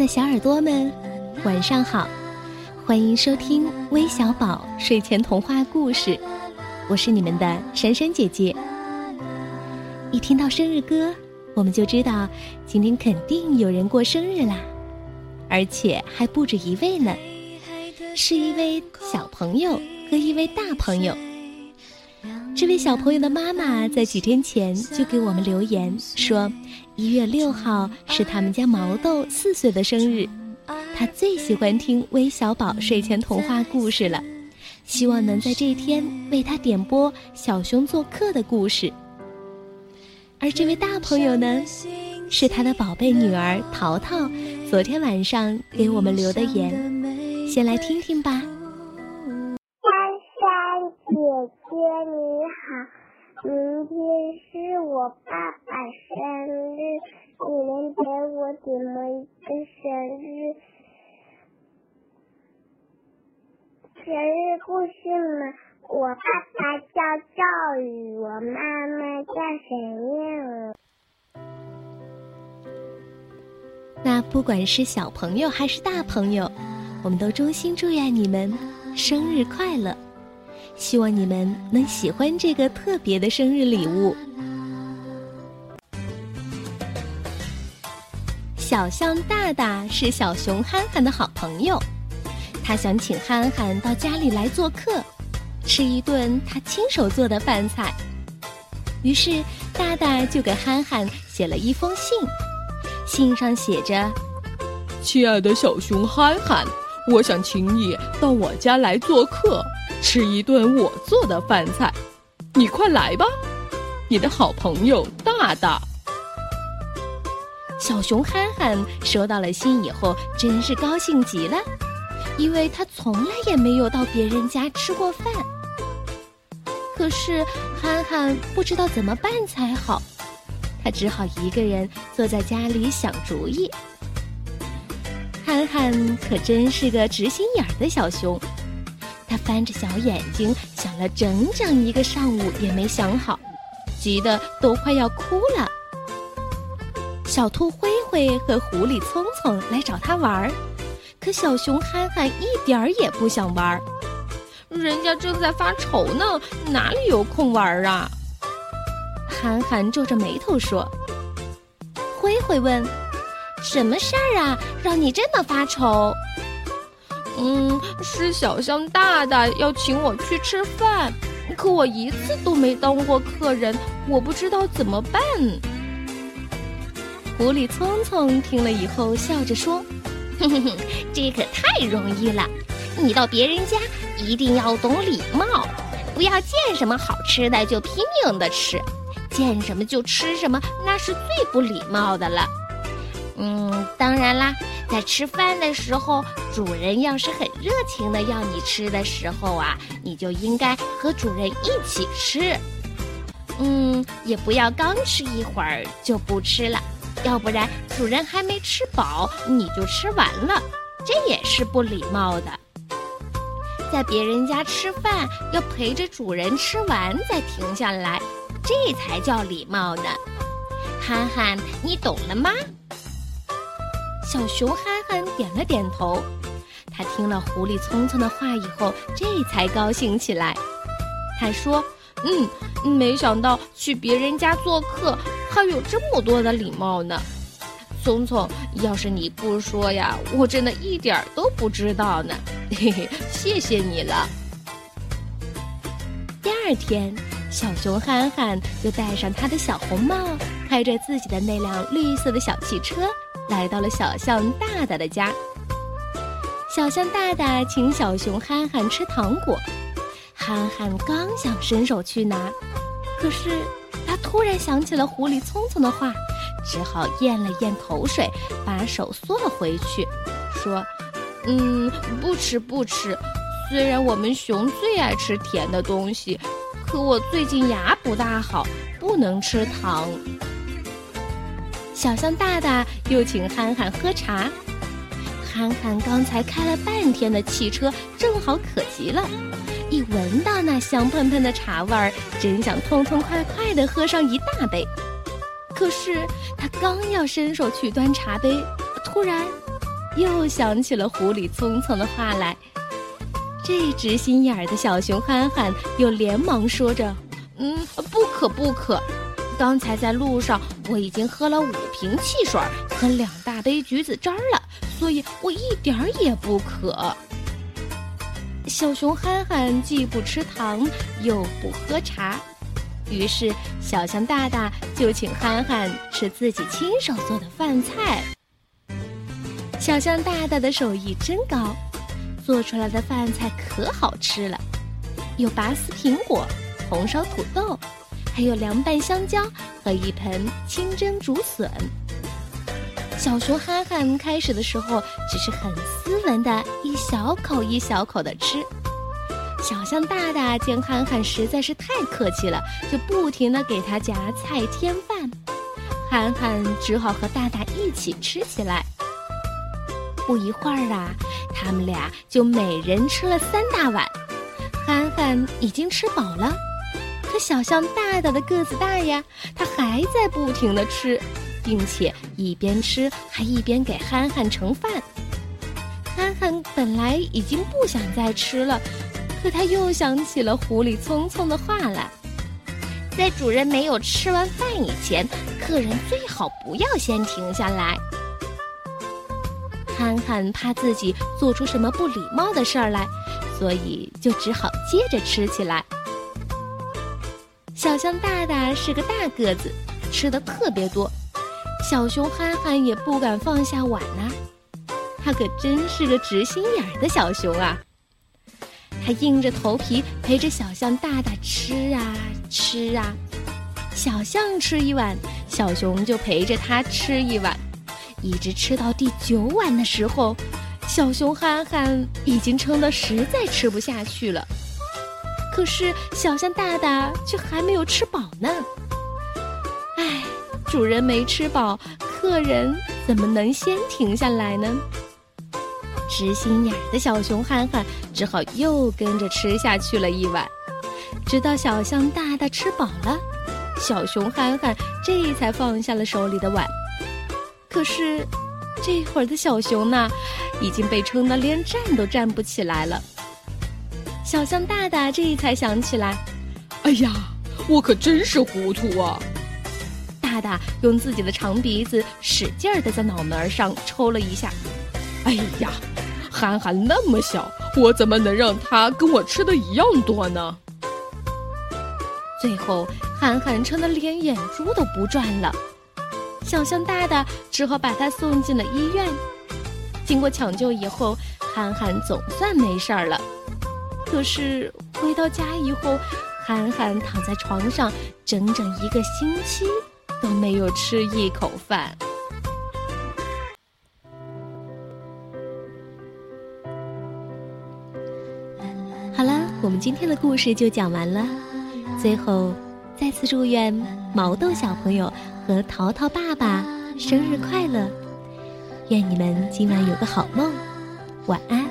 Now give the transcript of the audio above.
的小耳朵们，晚上好！欢迎收听微小宝睡前童话故事，我是你们的珊珊姐姐。一听到生日歌，我们就知道今天肯定有人过生日啦，而且还不止一位呢，是一位小朋友和一位大朋友。这位小朋友的妈妈在几天前就给我们留言说，一月六号是他们家毛豆四岁的生日，他最喜欢听微小宝睡前童话故事了，希望能在这一天为他点播小熊做客的故事。而这位大朋友呢，是他的宝贝女儿淘淘，昨天晚上给我们留的言，先来听听吧。姐姐你，我爸爸生日，你能给我怎么一个生日生日故事吗？我爸爸叫赵宇，我妈妈叫沈燕。那不管是小朋友还是大朋友，我们都衷心祝愿你们生日快乐。希望你们能喜欢这个特别的生日礼物。小象大大是小熊憨憨的好朋友，他想请憨憨到家里来做客，吃一顿他亲手做的饭菜。于是大大就给憨憨写了一封信，信上写着：“亲爱的小熊憨憨，我想请你到我家来做客。”吃一顿我做的饭菜，你快来吧！你的好朋友大大。小熊憨憨收到了信以后，真是高兴极了，因为他从来也没有到别人家吃过饭。可是憨憨不知道怎么办才好，他只好一个人坐在家里想主意。憨憨可真是个直心眼儿的小熊。他翻着小眼睛想了整整一个上午也没想好，急得都快要哭了。小兔灰灰和狐狸聪聪来找他玩儿，可小熊憨憨一点儿也不想玩儿，人家正在发愁呢，哪里有空玩儿啊？憨憨皱着眉头说。灰灰问：“什么事儿啊，让你这么发愁？”嗯，是小象大大要请我去吃饭，可我一次都没当过客人，我不知道怎么办。狐狸聪聪听了以后笑着说：“哼哼哼，这可太容易了。你到别人家一定要懂礼貌，不要见什么好吃的就拼命的吃，见什么就吃什么，那是最不礼貌的了。嗯，当然啦。”在吃饭的时候，主人要是很热情的要你吃的时候啊，你就应该和主人一起吃。嗯，也不要刚吃一会儿就不吃了，要不然主人还没吃饱你就吃完了，这也是不礼貌的。在别人家吃饭要陪着主人吃完再停下来，这才叫礼貌呢。憨憨，你懂了吗？小熊憨憨点了点头，他听了狐狸聪聪的话以后，这才高兴起来。他说：“嗯，没想到去别人家做客还有这么多的礼貌呢。聪聪，要是你不说呀，我真的一点儿都不知道呢。嘿嘿，谢谢你了。”第二天，小熊憨憨就戴上他的小红帽，开着自己的那辆绿色的小汽车。来到了小象大大的家，小象大大请小熊憨憨吃糖果，憨憨刚想伸手去拿，可是突然想起了狐狸聪聪的话，只好咽了咽口水，把手缩了回去，说：“嗯，不吃不吃。虽然我们熊最爱吃甜的东西，可我最近牙不大好，不能吃糖。”小象大大又请憨憨喝茶，憨憨刚才开了半天的汽车正好渴极了，一闻到那香喷喷的茶味儿，真想痛痛快快地喝上一大杯。可是他刚要伸手去端茶杯，突然又想起了狐狸匆匆的话来。这直心眼儿的小熊憨憨又连忙说着：“嗯，不可不可，刚才在路上我已经喝了五瓶汽水和两大杯橘子汁儿了，所以我一点儿也不渴。”小熊憨憨既不吃糖，又不喝茶，于是小象大大就请憨憨吃自己亲手做的饭菜。小象大大的手艺真高。做出来的饭菜可好吃了，有拔丝苹果、红烧土豆，还有凉拌香蕉和一盆清蒸竹笋。小熊憨憨开始的时候只是很斯文的一小口一小口的吃，小象大大见憨憨实在是太客气了，就不停的给他夹菜添饭，憨憨只好和大大一起吃起来。不一会儿啊。他们俩就每人吃了三大碗，憨憨已经吃饱了，可小象大大的个子大呀，他还在不停的吃，并且一边吃还一边给憨憨盛饭。憨憨本来已经不想再吃了，可他又想起了狐狸匆匆的话来，在主人没有吃完饭以前，客人最好不要先停下来。憨憨怕自己做出什么不礼貌的事儿来，所以就只好接着吃起来。小象大大是个大个子，吃的特别多，小熊憨憨也不敢放下碗啊。他可真是个直心眼儿的小熊啊！他硬着头皮陪着小象大大吃啊吃啊，小象吃一碗，小熊就陪着他吃一碗。一直吃到第九碗的时候，小熊憨憨已经撑得实在吃不下去了。可是小象大大却还没有吃饱呢。唉，主人没吃饱，客人怎么能先停下来呢？直心眼的小熊憨憨只好又跟着吃下去了一碗，直到小象大大吃饱了，小熊憨憨这才放下了手里的碗。可是，这会儿的小熊呢，已经被撑得连站都站不起来了。小象大大这才想起来，哎呀，我可真是糊涂啊！大用自己的长鼻子使劲儿的在脑门上抽了一下。哎呀，憨憨那么小，我怎么能让他跟我吃的一样多呢？最后，憨憨撑得连眼珠都不转了。小象大大只好把他送进了医院。经过抢救以后，憨憨总算没事儿了。可是回到家以后，憨憨躺在床上整整一个星期都没有吃一口饭。好了，我们今天的故事就讲完了。最后，再次祝愿毛豆小朋友。和淘淘爸爸生日快乐！愿你们今晚有个好梦，晚安。